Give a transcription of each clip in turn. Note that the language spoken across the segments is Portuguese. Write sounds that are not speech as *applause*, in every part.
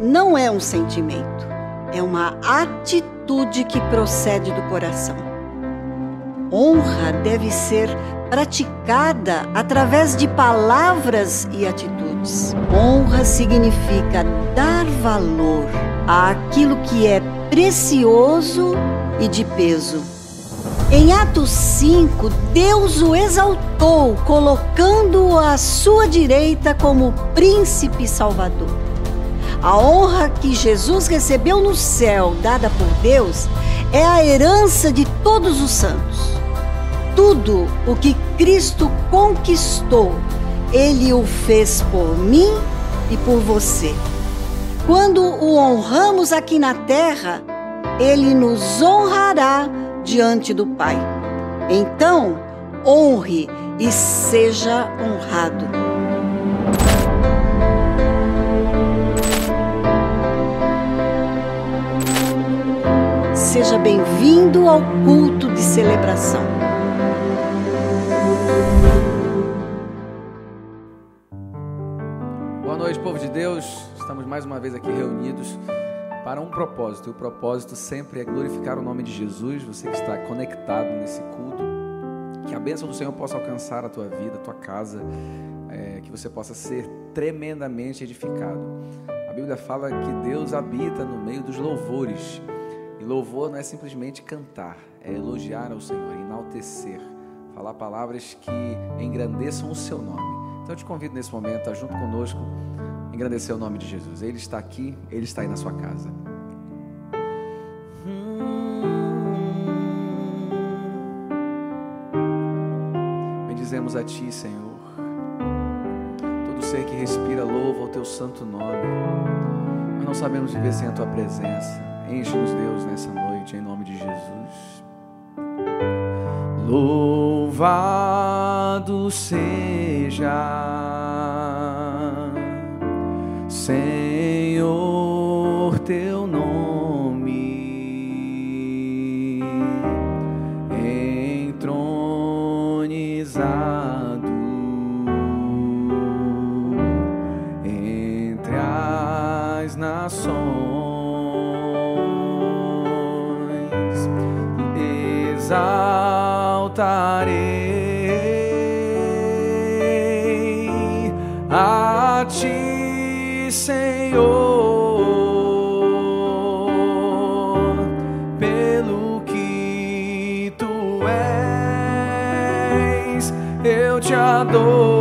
não é um sentimento, é uma atitude que procede do coração. Honra deve ser praticada através de palavras e atitudes. Honra significa dar valor àquilo que é precioso e de peso. Em Atos 5, Deus o exaltou, colocando-o à sua direita como príncipe salvador. A honra que Jesus recebeu no céu, dada por Deus, é a herança de todos os santos. Tudo o que Cristo conquistou, Ele o fez por mim e por você. Quando o honramos aqui na terra, Ele nos honrará diante do Pai. Então, honre e seja honrado. Seja bem-vindo ao culto de celebração. Boa noite, povo de Deus. Estamos mais uma vez aqui reunidos para um propósito. E o propósito sempre é glorificar o nome de Jesus. Você que está conectado nesse culto, que a bênção do Senhor possa alcançar a tua vida, a tua casa, é, que você possa ser tremendamente edificado. A Bíblia fala que Deus habita no meio dos louvores. Louvor não é simplesmente cantar, é elogiar ao Senhor, enaltecer, falar palavras que engrandeçam o seu nome. Então eu te convido nesse momento a junto conosco engrandecer o nome de Jesus. Ele está aqui, ele está aí na sua casa. Bendizemos a ti, Senhor. Todo ser que respira louva o teu santo nome. Nós não sabemos viver sem a tua presença. Enche-nos, Deus, nessa noite, em nome de Jesus. Louvado seja, Senhor, Exaltarei a ti, Senhor, pelo que tu és, eu te adorarei.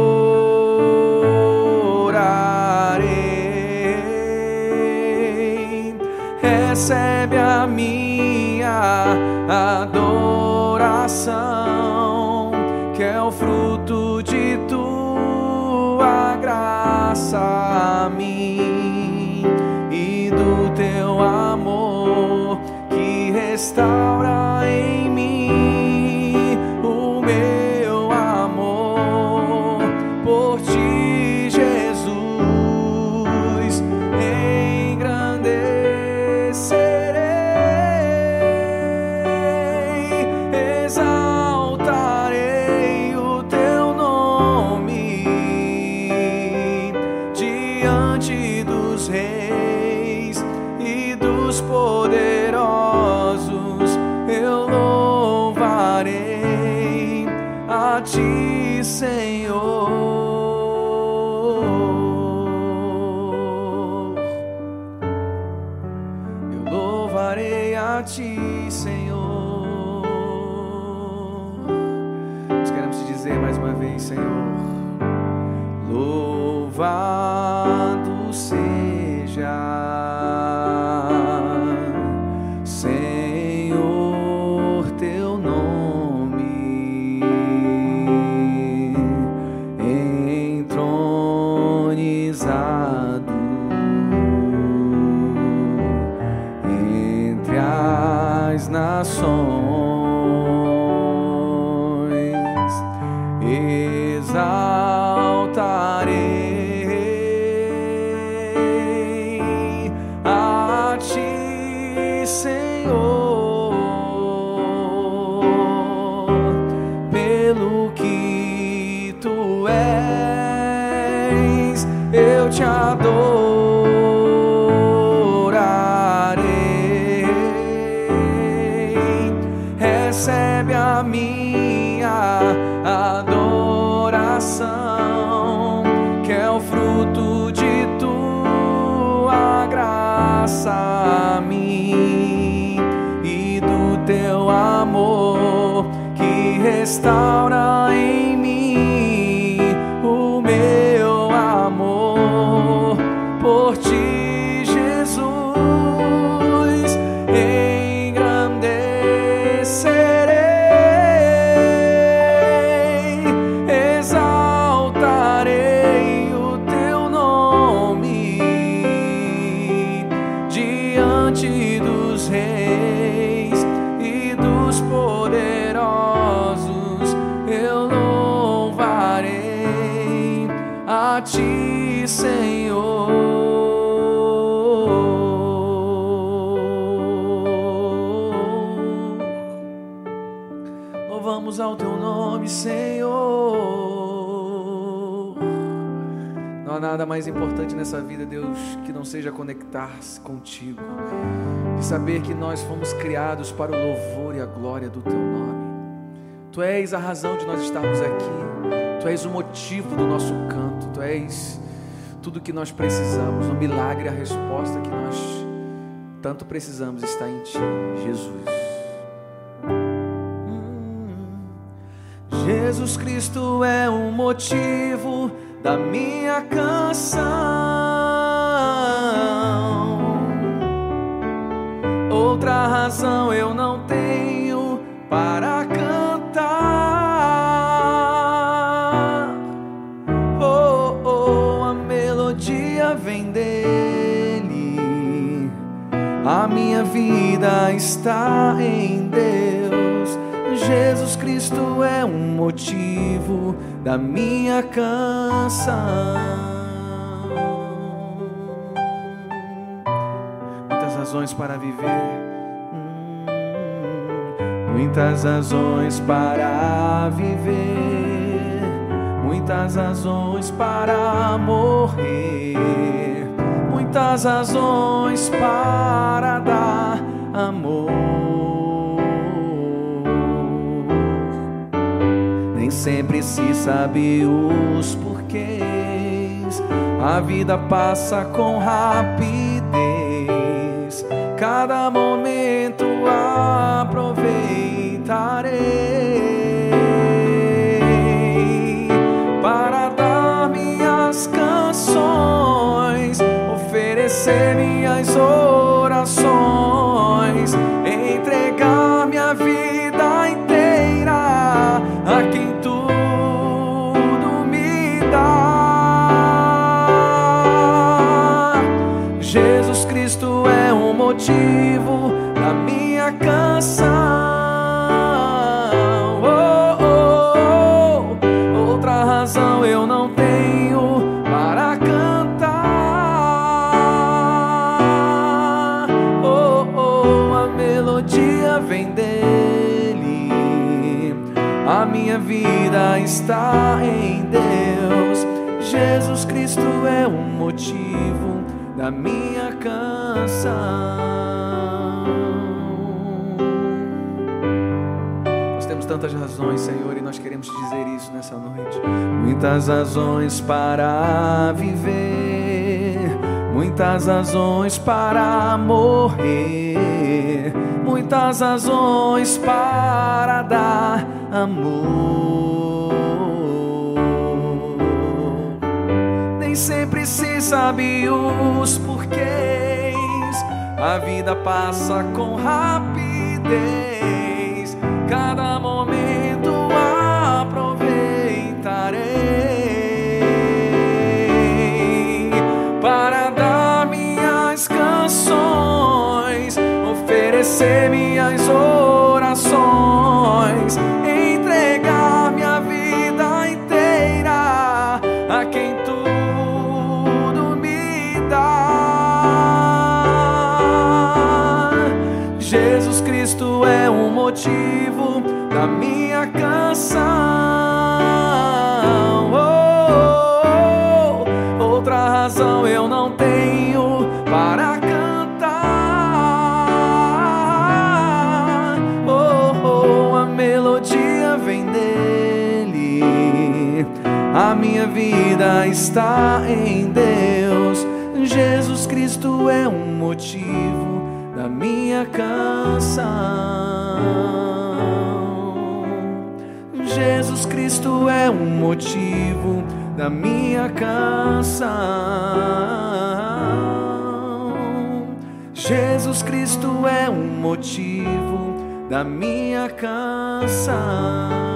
Adoração, que é o fruto de tua graça a mim e do teu amor ti, Senhor. Restaura mais importante nessa vida, Deus, que não seja conectar-se contigo e saber que nós fomos criados para o louvor e a glória do teu nome. Tu és a razão de nós estarmos aqui, tu és o motivo do nosso canto, tu és tudo que nós precisamos, o milagre, a resposta que nós tanto precisamos está em ti, Jesus. Jesus Cristo é o motivo da minha canção. Outra razão eu não tenho para cantar. Oh, oh, a melodia vem dele. A minha vida está em Deus. Jesus Cristo é um motivo da minha canção. Muitas razões para viver. Hum, Muitas razões para viver. Muitas razões para morrer. Muitas razões para dar sempre se sabe os porquês. A vida passa com rapidez. Cada momento está em Deus. Jesus Cristo é o motivo da minha canção. Nós temos tantas razões, Senhor, e nós queremos te dizer isso nessa noite. Muitas razões para viver, muitas razões para morrer, muitas razões para dar amor. Nem sempre se sabe os porquês. A vida passa com rapidez. Cada momento aproveitarei para dar minhas canções, oferecer minhas orações, motivo da minha canção. Oh, oh, oh. Outra razão eu não tenho para cantar. Oh, oh, a melodia vem dele. A minha vida está em Deus. Jesus Cristo é um motivo da minha canção. Cristo é um motivo da minha canção. Jesus Cristo é um motivo da minha canção.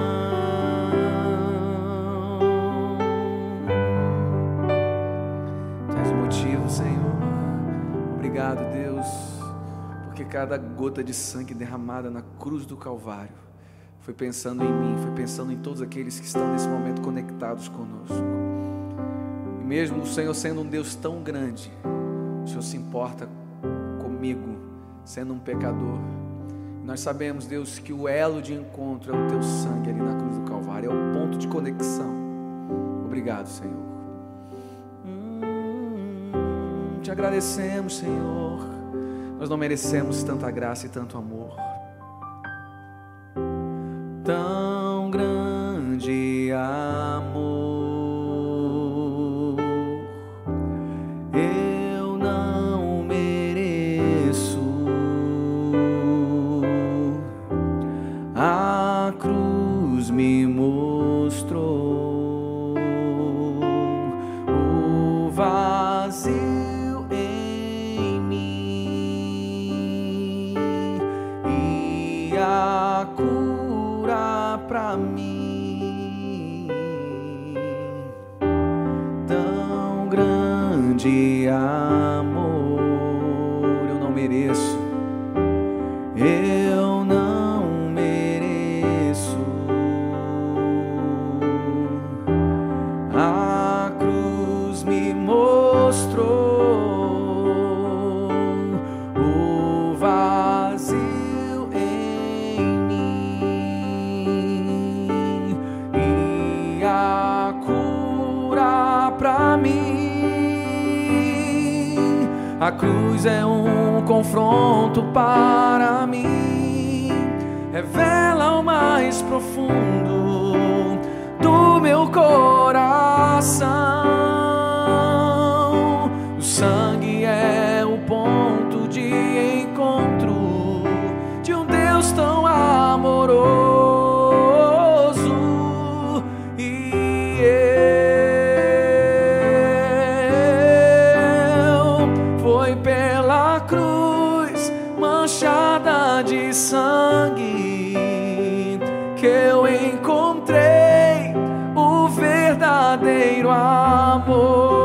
cada gota de sangue derramada na cruz do Calvário foi pensando em mim, foi pensando em todos aqueles que estão nesse momento conectados conosco. E mesmo o Senhor sendo um Deus tão grande, o Senhor se importa comigo, sendo um pecador. Nós sabemos, Deus, que o elo de encontro é o teu sangue ali na cruz do Calvário, é o ponto de conexão. Obrigado, Senhor. Hum, te agradecemos, Senhor nós não merecemos tanta graça e tanto amor. Tão de cruz é um confronto para sangue que eu encontrei o verdadeiro amor.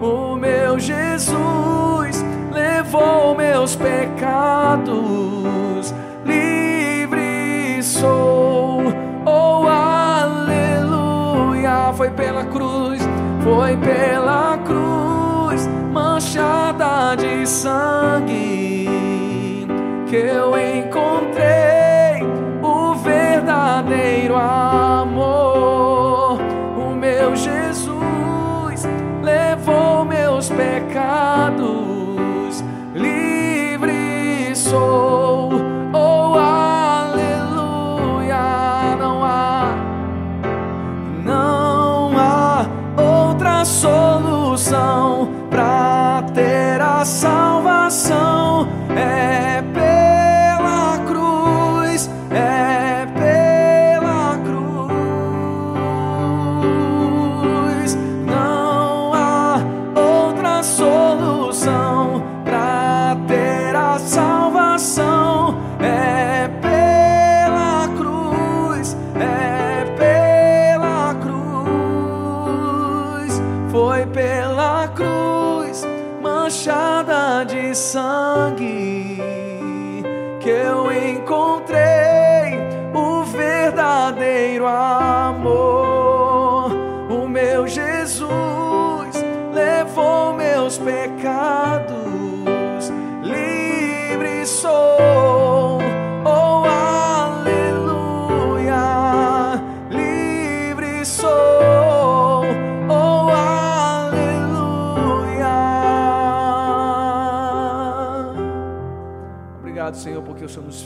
O meu Jesus levou meus pecados, livre sou. Oh, aleluia! Foi pela cruz, foi pela cruz, manchada de sangue que eu encontrei o verdadeiro amor.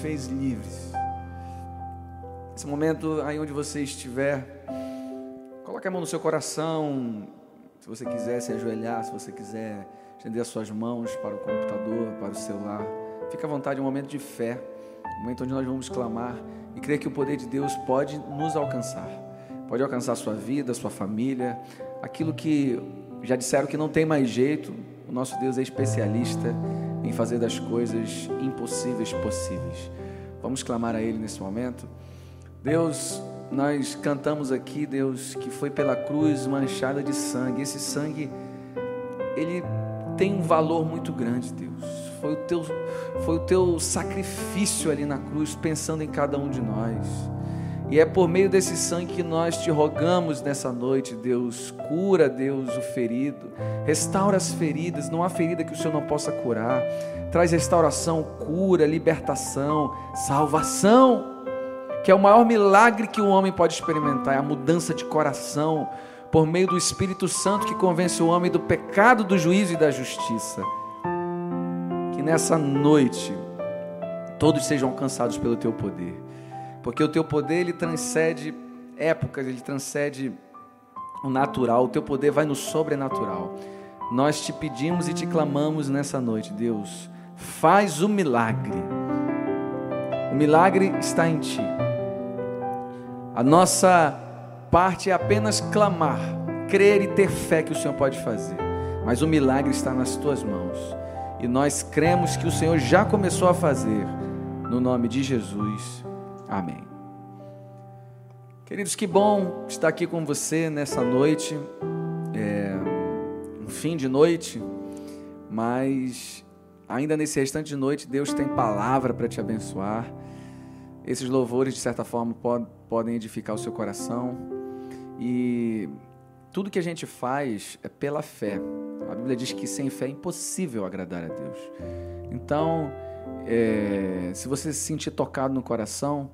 Fez livres. Nesse momento, aí onde você estiver, coloque a mão no seu coração. Se você quiser se ajoelhar, se você quiser estender as suas mãos para o computador, para o celular, fique à vontade, um momento de fé. momento onde nós vamos clamar e crer que o poder de Deus pode nos alcançar. Pode alcançar a sua vida, a sua família, aquilo que já disseram que não tem mais jeito. O nosso Deus é especialista em fazer das coisas impossíveis possíveis. Vamos clamar a Ele nesse momento. Deus, nós cantamos aqui, Deus, que foi pela cruz manchada de sangue. Esse sangue, ele tem um valor muito grande, Deus. Foi o teu, foi o teu sacrifício ali na cruz, pensando em cada um de nós. E é por meio desse sangue que nós te rogamos nessa noite, Deus. Cura, Deus, o ferido. Restaura as feridas. Não há ferida que o Senhor não possa curar. Traz restauração, cura, libertação, salvação. Que é o maior milagre que o homem pode experimentar é a mudança de coração por meio do Espírito Santo que convence o homem do pecado, do juízo e da justiça. Que nessa noite todos sejam alcançados pelo teu poder porque o teu poder ele transcende épocas, ele transcende o natural, o teu poder vai no sobrenatural. Nós te pedimos e te clamamos nessa noite, Deus, faz o milagre. O milagre está em ti. A nossa parte é apenas clamar, crer e ter fé que o Senhor pode fazer. Mas o milagre está nas tuas mãos. E nós cremos que o Senhor já começou a fazer. No nome de Jesus. Amém. Queridos, que bom estar aqui com você nessa noite, é, um fim de noite, mas ainda nesse restante de noite, Deus tem palavra para te abençoar. Esses louvores, de certa forma, pod, podem edificar o seu coração e tudo que a gente faz é pela fé. A Bíblia diz que sem fé é impossível agradar a Deus. Então, é, se você se sentir tocado no coração,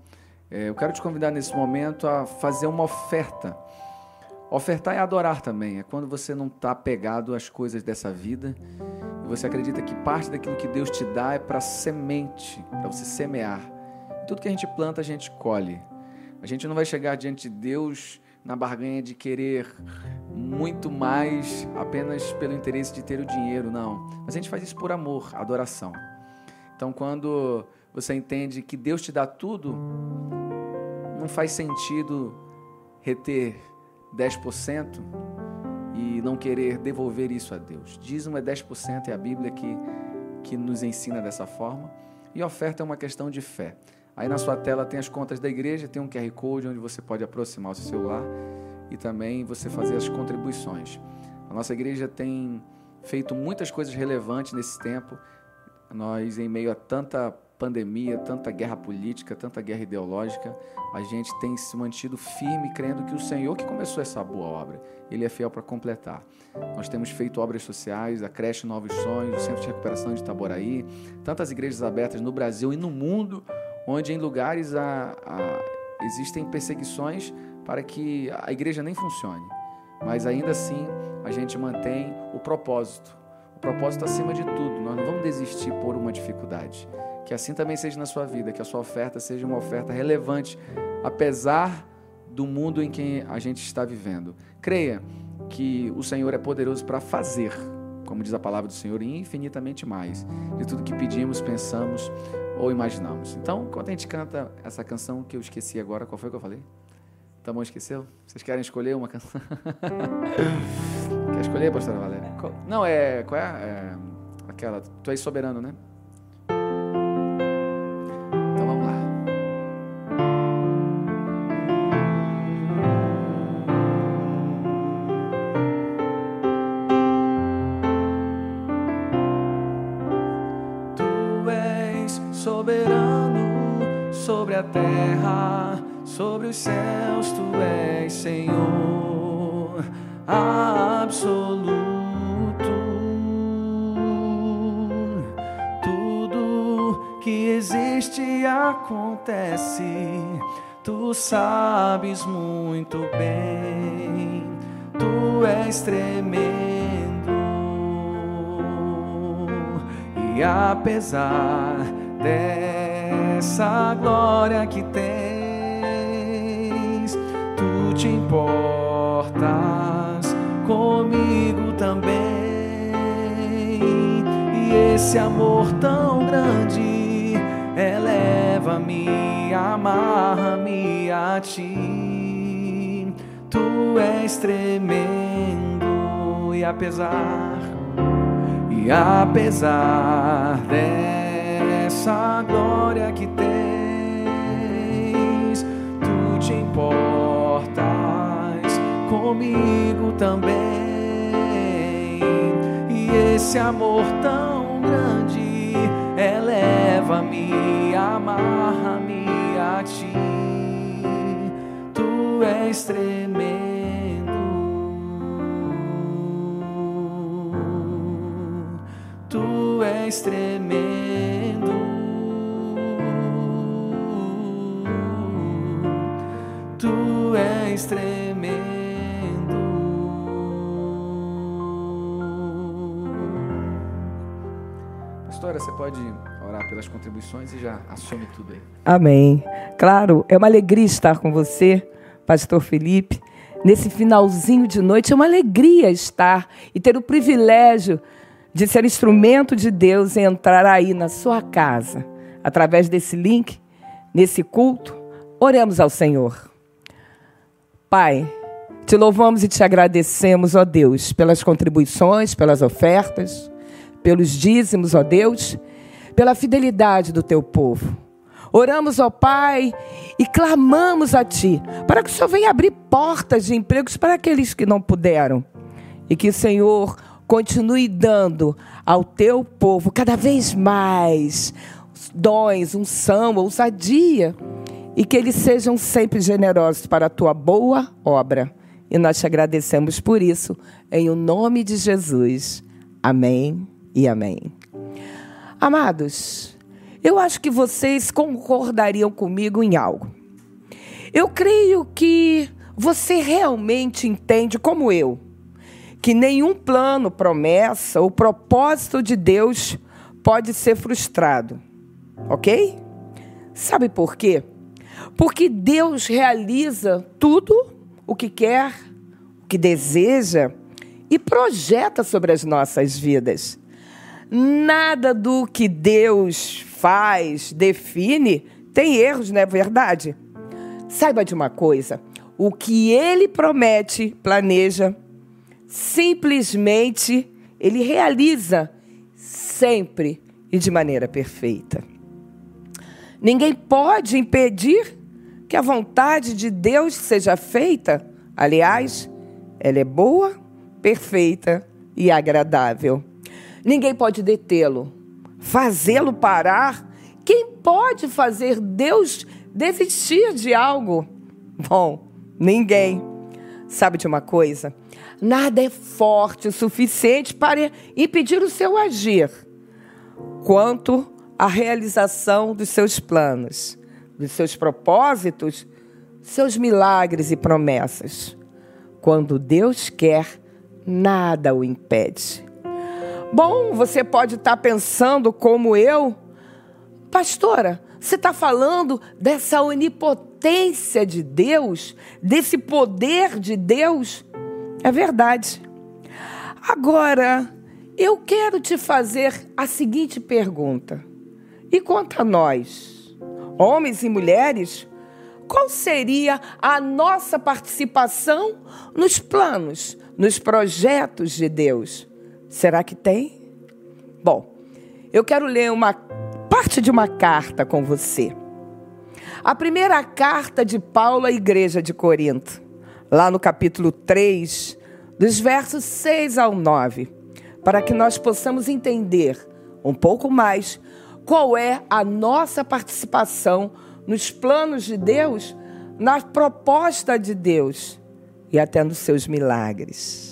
é, eu quero te convidar nesse momento a fazer uma oferta. Ofertar é adorar também, é quando você não está pegado às coisas dessa vida e você acredita que parte daquilo que Deus te dá é para semente, para você semear. Tudo que a gente planta, a gente colhe. A gente não vai chegar diante de Deus na barganha de querer muito mais apenas pelo interesse de ter o dinheiro, não. Mas a gente faz isso por amor, adoração. Então, quando você entende que Deus te dá tudo, não faz sentido reter 10% e não querer devolver isso a Deus. Dízimo é 10%, é a Bíblia que, que nos ensina dessa forma. E oferta é uma questão de fé. Aí na sua tela tem as contas da igreja, tem um QR Code onde você pode aproximar o seu celular e também você fazer as contribuições. A nossa igreja tem feito muitas coisas relevantes nesse tempo. Nós, em meio a tanta pandemia, tanta guerra política, tanta guerra ideológica, a gente tem se mantido firme, crendo que o Senhor que começou essa boa obra, Ele é fiel para completar. Nós temos feito obras sociais, a creche Novos Sonhos, o Centro de Recuperação de Itaboraí, tantas igrejas abertas no Brasil e no mundo, onde em lugares há, há, existem perseguições para que a igreja nem funcione. Mas ainda assim, a gente mantém o propósito. O propósito acima de tudo. Nós não vamos desistir por uma dificuldade. Que assim também seja na sua vida, que a sua oferta seja uma oferta relevante, apesar do mundo em que a gente está vivendo. Creia que o Senhor é poderoso para fazer, como diz a palavra do Senhor, infinitamente mais de tudo que pedimos, pensamos ou imaginamos. Então, quando a gente canta essa canção que eu esqueci agora, qual foi que eu falei? Tá bom, esqueceu? Vocês querem escolher uma canção? *laughs* Quer escolher, pastora Valéria? Não, é. Qual é? é aquela. Tu és soberano, né? a terra, sobre os céus tu és Senhor absoluto. Tudo que existe acontece, tu sabes muito bem, tu és tremendo. E apesar dessa essa glória que tens, tu te importas comigo também. E esse amor tão grande eleva-me, amarra-me a ti. Tu és tremendo e apesar, e apesar dessa glória que tens, tu te importas comigo também. E esse amor tão grande eleva-me, amarra-me a ti. Tu és tremendo. Tu és tremendo. Tu és tremendo. Pastora, você pode orar pelas contribuições e já assume tudo aí. Amém. Claro, é uma alegria estar com você, Pastor Felipe. Nesse finalzinho de noite, é uma alegria estar e ter o privilégio de ser instrumento de Deus e entrar aí na sua casa, através desse link, nesse culto. Oremos ao Senhor. Pai, te louvamos e te agradecemos, ó Deus, pelas contribuições, pelas ofertas pelos dízimos, ó Deus, pela fidelidade do teu povo. Oramos, ó Pai, e clamamos a Ti, para que o Senhor venha abrir portas de empregos para aqueles que não puderam. E que o Senhor continue dando ao teu povo cada vez mais dons, unção, ousadia, e que eles sejam sempre generosos para a tua boa obra. E nós te agradecemos por isso, em o nome de Jesus. Amém e amém. Amados, eu acho que vocês concordariam comigo em algo. Eu creio que você realmente entende, como eu, que nenhum plano, promessa ou propósito de Deus pode ser frustrado. Ok? Sabe por quê? Porque Deus realiza tudo o que quer, o que deseja e projeta sobre as nossas vidas. Nada do que Deus faz, define, tem erros, não é verdade? Saiba de uma coisa: o que ele promete, planeja, simplesmente ele realiza sempre e de maneira perfeita. Ninguém pode impedir que a vontade de Deus seja feita. Aliás, ela é boa, perfeita e agradável. Ninguém pode detê-lo, fazê-lo parar. Quem pode fazer Deus desistir de algo? Bom, ninguém. Sabe de uma coisa? Nada é forte o suficiente para impedir o seu agir, quanto à realização dos seus planos, dos seus propósitos, seus milagres e promessas. Quando Deus quer, nada o impede. Bom, você pode estar pensando como eu, pastora, você está falando dessa onipotência de Deus, desse poder de Deus? É verdade. Agora, eu quero te fazer a seguinte pergunta. E quanto a nós, homens e mulheres, qual seria a nossa participação nos planos, nos projetos de Deus? Será que tem? Bom, eu quero ler uma parte de uma carta com você. A primeira carta de Paulo à igreja de Corinto, lá no capítulo 3, dos versos 6 ao 9, para que nós possamos entender um pouco mais qual é a nossa participação nos planos de Deus, na proposta de Deus e até nos seus milagres.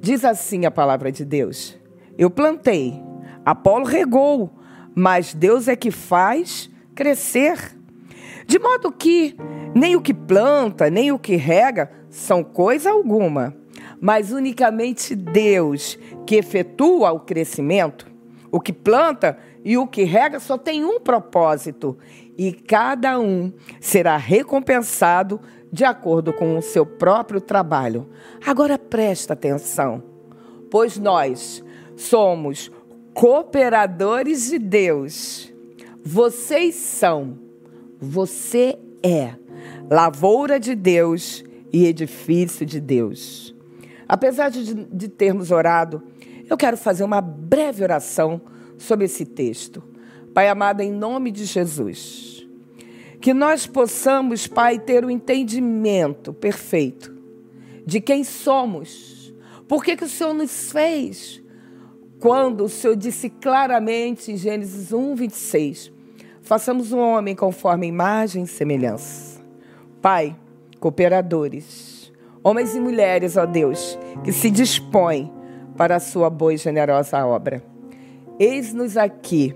Diz assim a palavra de Deus: Eu plantei, Apolo regou, mas Deus é que faz crescer. De modo que nem o que planta, nem o que rega são coisa alguma, mas unicamente Deus que efetua o crescimento. O que planta e o que rega só tem um propósito, e cada um será recompensado de acordo com o seu próprio trabalho. Agora presta atenção, pois nós somos cooperadores de Deus. Vocês são, você é lavoura de Deus e edifício de Deus. Apesar de, de termos orado, eu quero fazer uma breve oração sobre esse texto. Pai amado, em nome de Jesus, que nós possamos, Pai, ter o entendimento perfeito de quem somos, por que, que o Senhor nos fez, quando o Senhor disse claramente em Gênesis 1, 26, façamos um homem conforme imagem e semelhança. Pai, cooperadores, homens e mulheres, ó Deus, que se dispõem para a sua boa e generosa obra. Eis-nos aqui,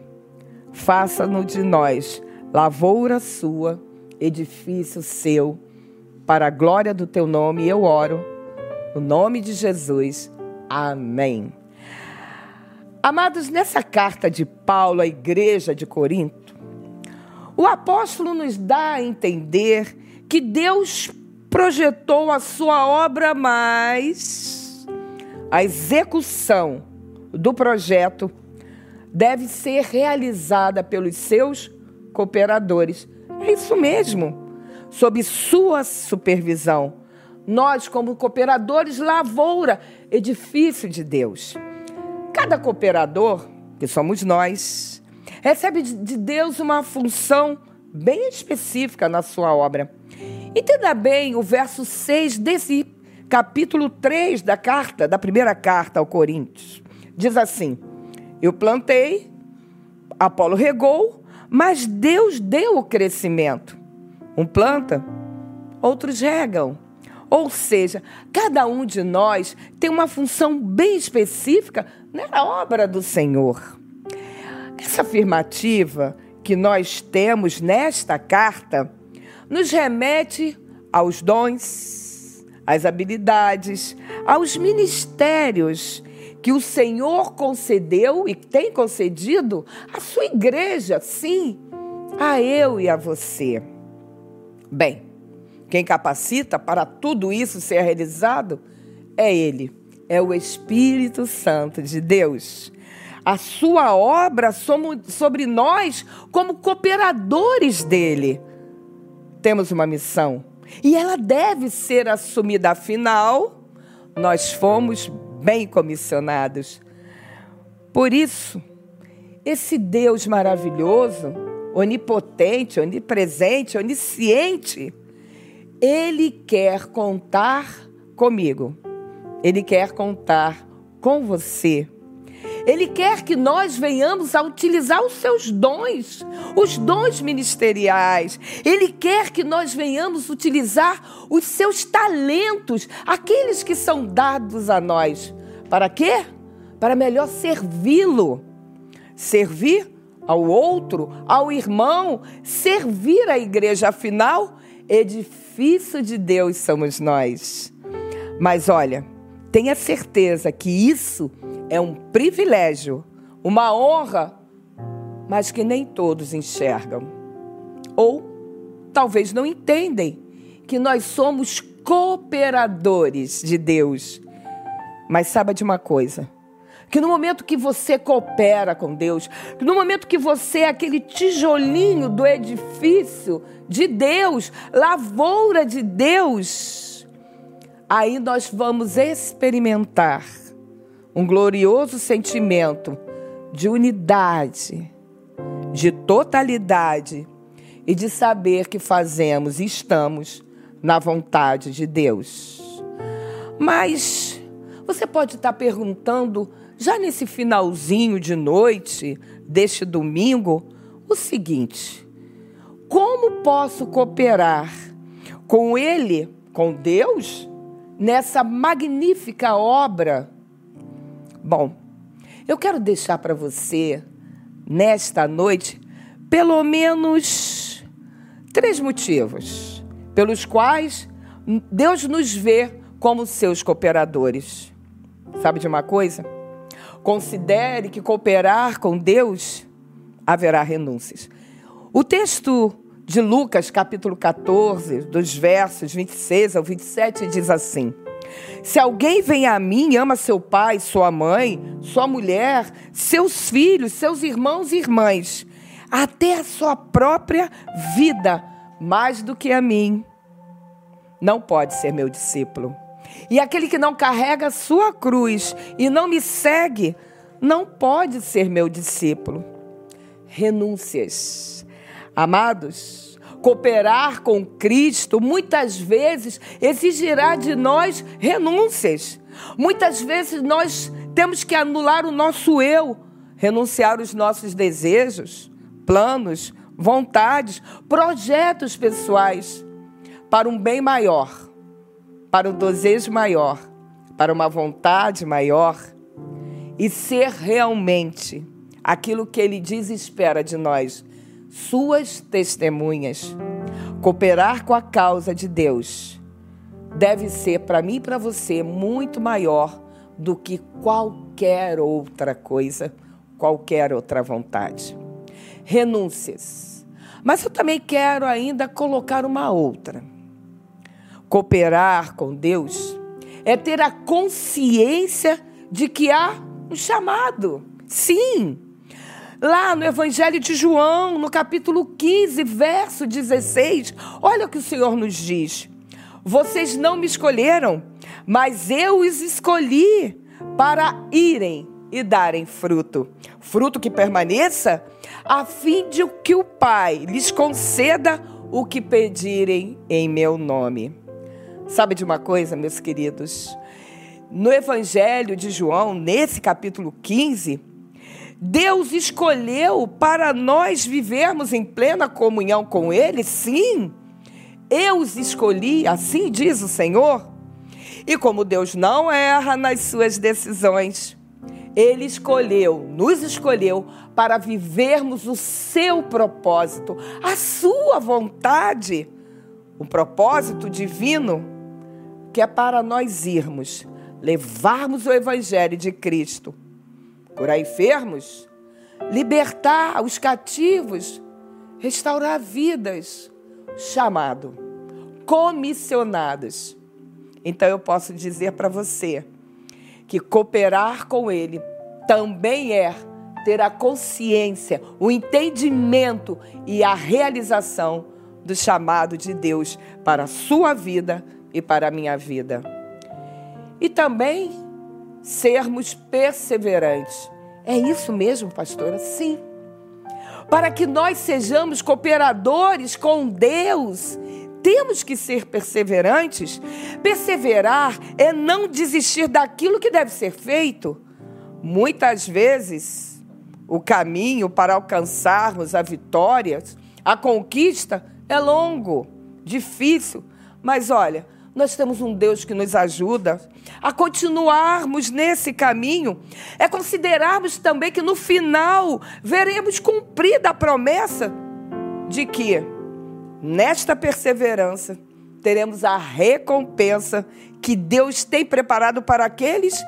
faça-no de nós lavoura sua, edifício seu, para a glória do teu nome, eu oro, no nome de Jesus. Amém. Amados, nessa carta de Paulo à igreja de Corinto, o apóstolo nos dá a entender que Deus projetou a sua obra, mas a execução do projeto deve ser realizada pelos seus cooperadores. É isso mesmo, sob sua supervisão. Nós, como cooperadores, lavoura, edifício de Deus. Cada cooperador, que somos nós, recebe de Deus uma função bem específica na sua obra. Entenda bem o verso 6 desse capítulo 3 da carta, da primeira carta ao Coríntios. Diz assim: Eu plantei, Apolo regou, mas Deus deu o crescimento. Um planta, outros regam. Ou seja, cada um de nós tem uma função bem específica na obra do Senhor. Essa afirmativa que nós temos nesta carta nos remete aos dons, às habilidades, aos ministérios que o Senhor concedeu e tem concedido à sua igreja, sim, a eu e a você. Bem, quem capacita para tudo isso ser realizado é Ele, é o Espírito Santo de Deus. A sua obra sobre nós como cooperadores dele. Temos uma missão e ela deve ser assumida, afinal, nós fomos bem comissionados. Por isso, esse Deus maravilhoso, onipotente, onipresente, onisciente, ele quer contar comigo. Ele quer contar com você. Ele quer que nós venhamos a utilizar os seus dons, os dons ministeriais. Ele quer que nós venhamos utilizar os seus talentos, aqueles que são dados a nós. Para quê? Para melhor servi-lo. Servir ao outro, ao irmão, servir a igreja. Afinal, edifício de Deus somos nós. Mas olha, tenha certeza que isso é um privilégio, uma honra, mas que nem todos enxergam. Ou talvez não entendem que nós somos cooperadores de Deus. Mas saiba de uma coisa: que no momento que você coopera com Deus, no momento que você é aquele tijolinho do edifício de Deus, lavoura de Deus, aí nós vamos experimentar um glorioso sentimento de unidade, de totalidade e de saber que fazemos e estamos na vontade de Deus. Mas você pode estar perguntando, já nesse finalzinho de noite deste domingo, o seguinte: como posso cooperar com Ele, com Deus, nessa magnífica obra Bom, eu quero deixar para você, nesta noite, pelo menos três motivos pelos quais Deus nos vê como seus cooperadores. Sabe de uma coisa? Considere que cooperar com Deus haverá renúncias. O texto de Lucas, capítulo 14, dos versos 26 ao 27, diz assim: se alguém vem a mim e ama seu pai, sua mãe, sua mulher, seus filhos, seus irmãos e irmãs, até a sua própria vida, mais do que a mim, não pode ser meu discípulo. E aquele que não carrega a sua cruz e não me segue, não pode ser meu discípulo. Renúncias. Amados, cooperar com Cristo muitas vezes exigirá de nós renúncias. Muitas vezes nós temos que anular o nosso eu, renunciar os nossos desejos, planos, vontades, projetos pessoais para um bem maior, para um desejo maior, para uma vontade maior e ser realmente aquilo que ele diz e espera de nós, suas testemunhas. Cooperar com a causa de Deus deve ser para mim e para você muito maior do que qualquer outra coisa, qualquer outra vontade. Renúncias. Mas eu também quero ainda colocar uma outra. Cooperar com Deus é ter a consciência de que há um chamado. Sim. Lá no Evangelho de João, no capítulo 15, verso 16, olha o que o Senhor nos diz. Vocês não me escolheram, mas eu os escolhi para irem e darem fruto. Fruto que permaneça, a fim de que o Pai lhes conceda o que pedirem em meu nome. Sabe de uma coisa, meus queridos? No Evangelho de João, nesse capítulo 15, Deus escolheu para nós vivermos em plena comunhão com Ele, sim. Eu os escolhi, assim diz o Senhor. E como Deus não erra nas suas decisões, Ele escolheu, nos escolheu para vivermos o seu propósito, a sua vontade, um propósito divino que é para nós irmos, levarmos o Evangelho de Cristo, curar enfermos, libertar os cativos, restaurar vidas, chamado, comissionados. Então eu posso dizer para você que cooperar com Ele também é ter a consciência, o entendimento e a realização do chamado de Deus para a sua vida e para a minha vida. E também sermos perseverantes. É isso mesmo, pastora? Sim para que nós sejamos cooperadores com Deus, temos que ser perseverantes. Perseverar é não desistir daquilo que deve ser feito. Muitas vezes, o caminho para alcançarmos a vitória, a conquista, é longo, difícil. Mas olha, nós temos um Deus que nos ajuda a continuarmos nesse caminho. É considerarmos também que no final veremos cumprida a promessa de que nesta perseverança teremos a recompensa que Deus tem preparado para aqueles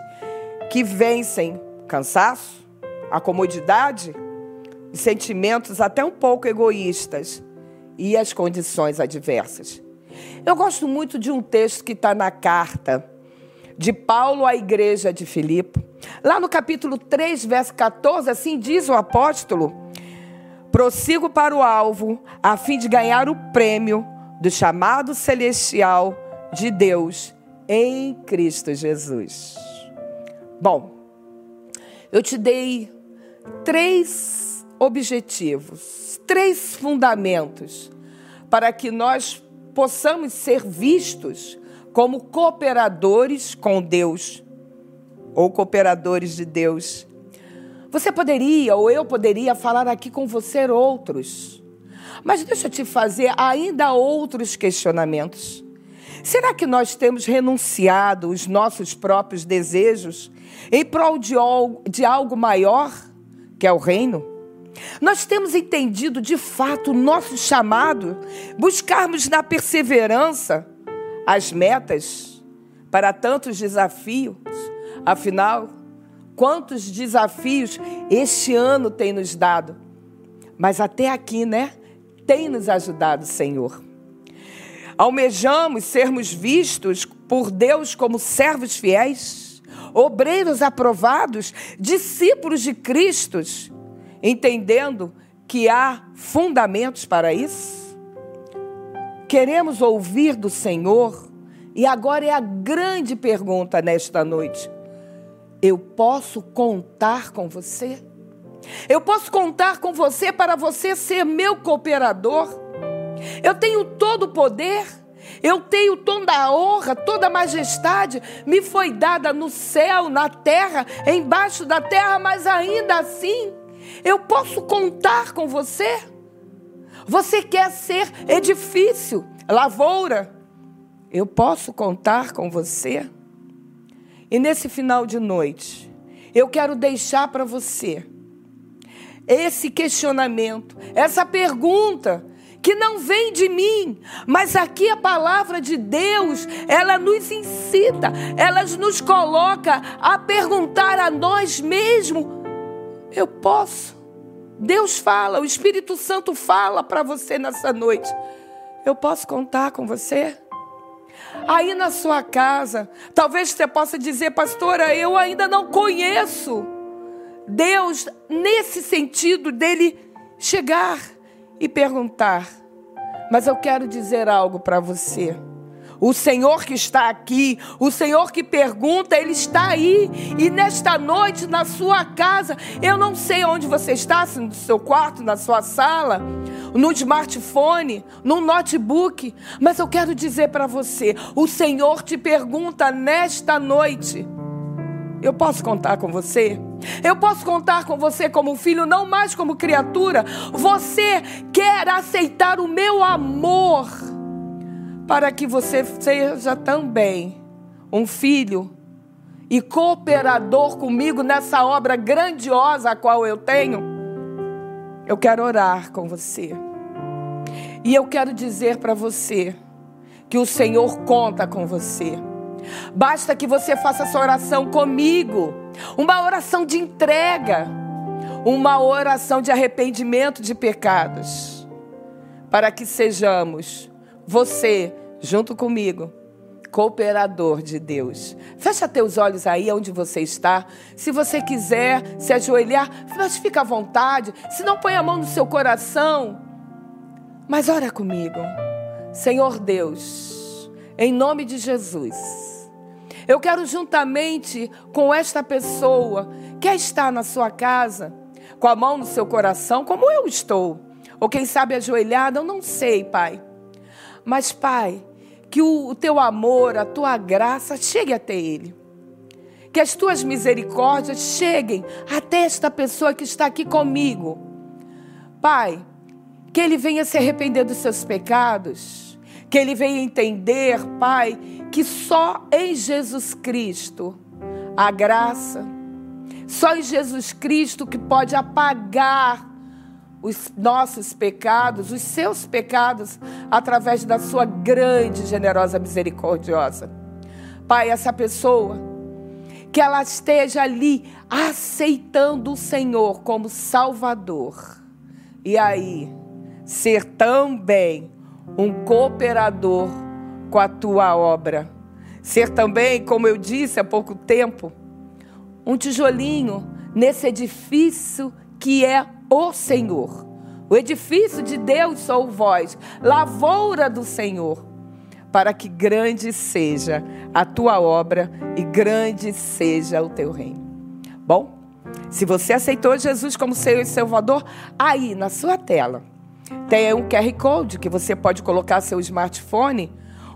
que vencem cansaço, a comodidade, os sentimentos até um pouco egoístas e as condições adversas. Eu gosto muito de um texto que está na carta de Paulo à igreja de Filipe. Lá no capítulo 3, verso 14, assim diz o apóstolo: Prossigo para o alvo, a fim de ganhar o prêmio do chamado celestial de Deus em Cristo Jesus. Bom, eu te dei três objetivos, três fundamentos para que nós possamos ser vistos como cooperadores com Deus ou cooperadores de Deus. Você poderia, ou eu poderia, falar aqui com você outros. Mas deixa eu te fazer ainda outros questionamentos. Será que nós temos renunciado os nossos próprios desejos em prol de algo maior, que é o reino? Nós temos entendido de fato o nosso chamado, buscarmos na perseverança as metas para tantos desafios. Afinal, quantos desafios este ano tem nos dado? Mas até aqui, né? Tem nos ajudado, Senhor. Almejamos sermos vistos por Deus como servos fiéis, obreiros aprovados, discípulos de Cristo entendendo que há fundamentos para isso? Queremos ouvir do Senhor? E agora é a grande pergunta nesta noite. Eu posso contar com você? Eu posso contar com você para você ser meu cooperador? Eu tenho todo o poder? Eu tenho toda a honra, toda a majestade me foi dada no céu, na terra, embaixo da terra, mas ainda assim eu posso contar com você? Você quer ser edifício, lavoura? Eu posso contar com você? E nesse final de noite, eu quero deixar para você esse questionamento, essa pergunta que não vem de mim, mas aqui a palavra de Deus, ela nos incita, ela nos coloca a perguntar a nós mesmos: eu posso? Deus fala, o Espírito Santo fala para você nessa noite. Eu posso contar com você? Aí na sua casa, talvez você possa dizer, pastora, eu ainda não conheço Deus nesse sentido dele chegar e perguntar. Mas eu quero dizer algo para você. O Senhor que está aqui, o Senhor que pergunta, Ele está aí. E nesta noite, na sua casa, eu não sei onde você está, se no seu quarto, na sua sala, no smartphone, no notebook, mas eu quero dizer para você: o Senhor te pergunta nesta noite. Eu posso contar com você? Eu posso contar com você como filho, não mais como criatura. Você quer aceitar o meu amor para que você seja também um filho e cooperador comigo nessa obra grandiosa a qual eu tenho? Eu quero orar com você. E eu quero dizer para você que o Senhor conta com você. Basta que você faça essa oração comigo, uma oração de entrega, uma oração de arrependimento de pecados, para que sejamos você junto comigo cooperador de Deus. Fecha teus olhos aí onde você está. Se você quiser se ajoelhar, mas fica à vontade. Se não, põe a mão no seu coração. Mas ora comigo. Senhor Deus, em nome de Jesus, eu quero juntamente com esta pessoa que está na sua casa, com a mão no seu coração, como eu estou, ou quem sabe ajoelhada, eu não sei, Pai. Mas, Pai, que o, o teu amor, a tua graça chegue até ele. Que as tuas misericórdias cheguem até esta pessoa que está aqui comigo. Pai, que ele venha se arrepender dos seus pecados, que ele venha entender, Pai, que só em Jesus Cristo a graça, só em Jesus Cristo que pode apagar os nossos pecados, os seus pecados, através da sua grande, generosa, misericordiosa. Pai, essa pessoa, que ela esteja ali aceitando o Senhor como Salvador. E aí, ser também um cooperador com a tua obra. Ser também, como eu disse há pouco tempo, um tijolinho nesse edifício que é o Senhor. O edifício de Deus sou vós, lavoura do Senhor, para que grande seja a tua obra e grande seja o teu reino. Bom, se você aceitou Jesus como Senhor e Salvador, aí na sua tela tem um QR Code que você pode colocar seu smartphone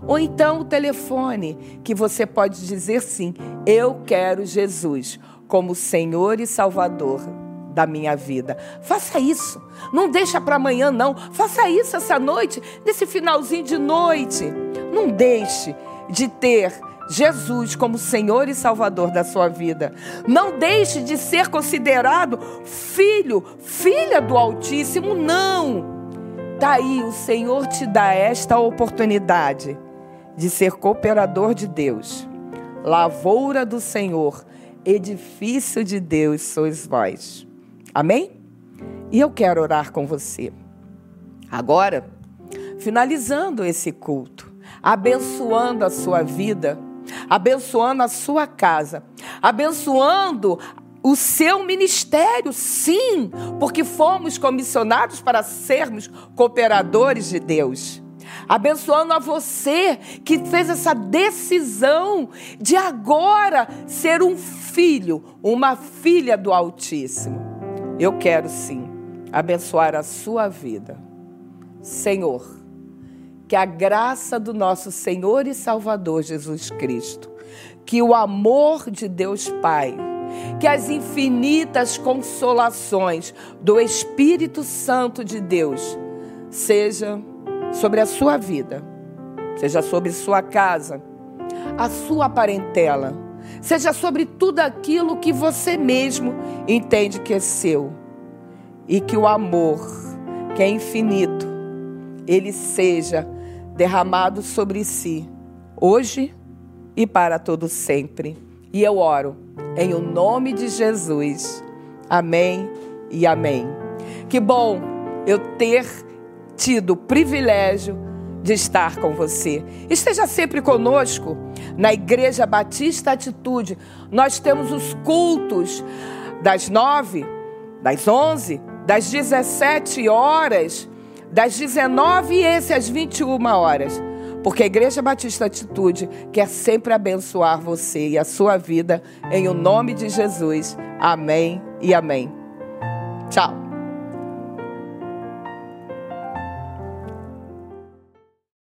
ou então o telefone que você pode dizer sim, eu quero Jesus como Senhor e Salvador da minha vida. Faça isso. Não deixa para amanhã não. Faça isso essa noite, nesse finalzinho de noite. Não deixe de ter Jesus como Senhor e Salvador da sua vida. Não deixe de ser considerado filho, filha do Altíssimo, não. Daí o Senhor te dá esta oportunidade de ser cooperador de Deus, lavoura do Senhor, edifício de Deus sois vós. Amém? E eu quero orar com você. Agora, finalizando esse culto, abençoando a sua vida, abençoando a sua casa, abençoando o seu ministério, sim, porque fomos comissionados para sermos cooperadores de Deus. Abençoando a você que fez essa decisão de agora ser um filho, uma filha do Altíssimo. Eu quero sim abençoar a sua vida. Senhor, que a graça do nosso Senhor e Salvador Jesus Cristo, que o amor de Deus Pai, que as infinitas consolações do Espírito Santo de Deus seja sobre a sua vida, seja sobre sua casa, a sua parentela, seja sobre tudo aquilo que você mesmo entende que é seu. E que o amor, que é infinito, ele seja derramado sobre si, hoje e para todo sempre. E eu oro em o nome de Jesus. Amém e amém. Que bom eu ter tido o privilégio de estar com você. Esteja sempre conosco na Igreja Batista Atitude. Nós temos os cultos das nove, das onze, das dezessete horas, das dezenove e esse às vinte e uma horas. Porque a Igreja Batista Atitude quer sempre abençoar você e a sua vida em o nome de Jesus. Amém e amém. Tchau.